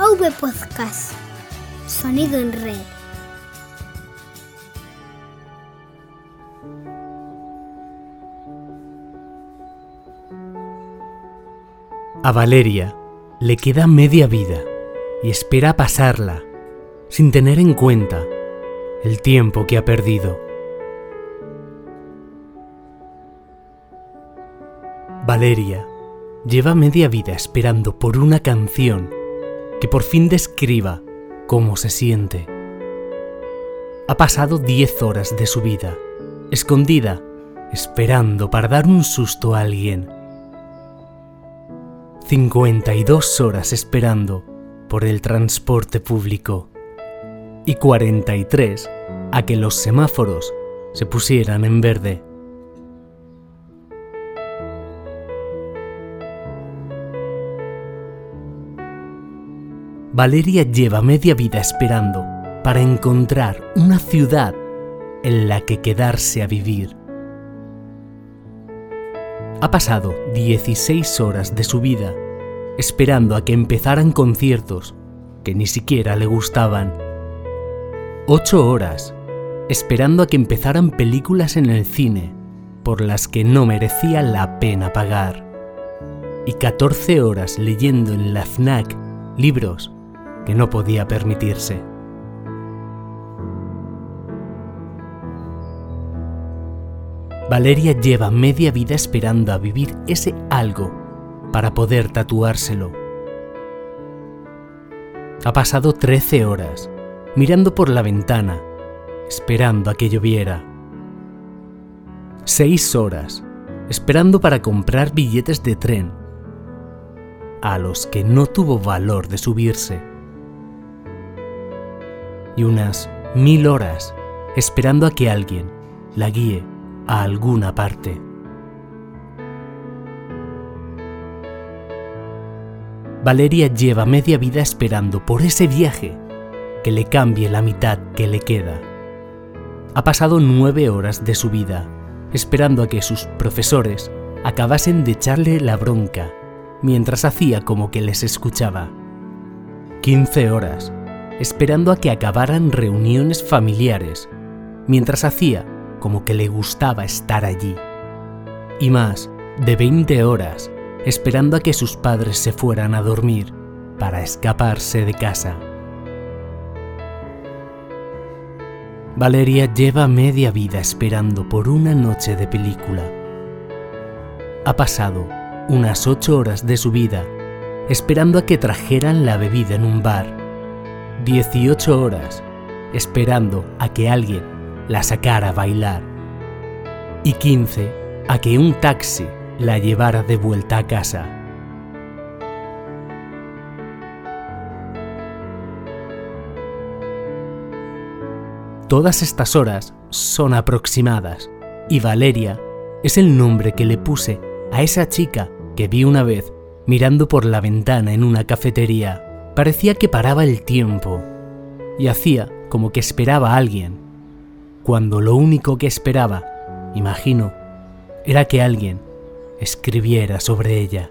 AV Podcast. Sonido en red. A Valeria le queda media vida y espera pasarla sin tener en cuenta el tiempo que ha perdido. Valeria lleva media vida esperando por una canción que por fin describa cómo se siente. Ha pasado 10 horas de su vida, escondida, esperando para dar un susto a alguien. 52 horas esperando por el transporte público y 43 a que los semáforos se pusieran en verde. Valeria lleva media vida esperando para encontrar una ciudad en la que quedarse a vivir. Ha pasado 16 horas de su vida esperando a que empezaran conciertos que ni siquiera le gustaban. 8 horas esperando a que empezaran películas en el cine por las que no merecía la pena pagar. Y 14 horas leyendo en la FNAC libros no podía permitirse. Valeria lleva media vida esperando a vivir ese algo para poder tatuárselo. Ha pasado 13 horas mirando por la ventana, esperando a que lloviera. 6 horas esperando para comprar billetes de tren, a los que no tuvo valor de subirse y unas mil horas esperando a que alguien la guíe a alguna parte. Valeria lleva media vida esperando por ese viaje que le cambie la mitad que le queda. Ha pasado nueve horas de su vida esperando a que sus profesores acabasen de echarle la bronca mientras hacía como que les escuchaba. 15 horas esperando a que acabaran reuniones familiares, mientras hacía como que le gustaba estar allí. Y más de 20 horas esperando a que sus padres se fueran a dormir para escaparse de casa. Valeria lleva media vida esperando por una noche de película. Ha pasado unas ocho horas de su vida esperando a que trajeran la bebida en un bar 18 horas esperando a que alguien la sacara a bailar y 15 a que un taxi la llevara de vuelta a casa. Todas estas horas son aproximadas y Valeria es el nombre que le puse a esa chica que vi una vez mirando por la ventana en una cafetería. Parecía que paraba el tiempo y hacía como que esperaba a alguien, cuando lo único que esperaba, imagino, era que alguien escribiera sobre ella.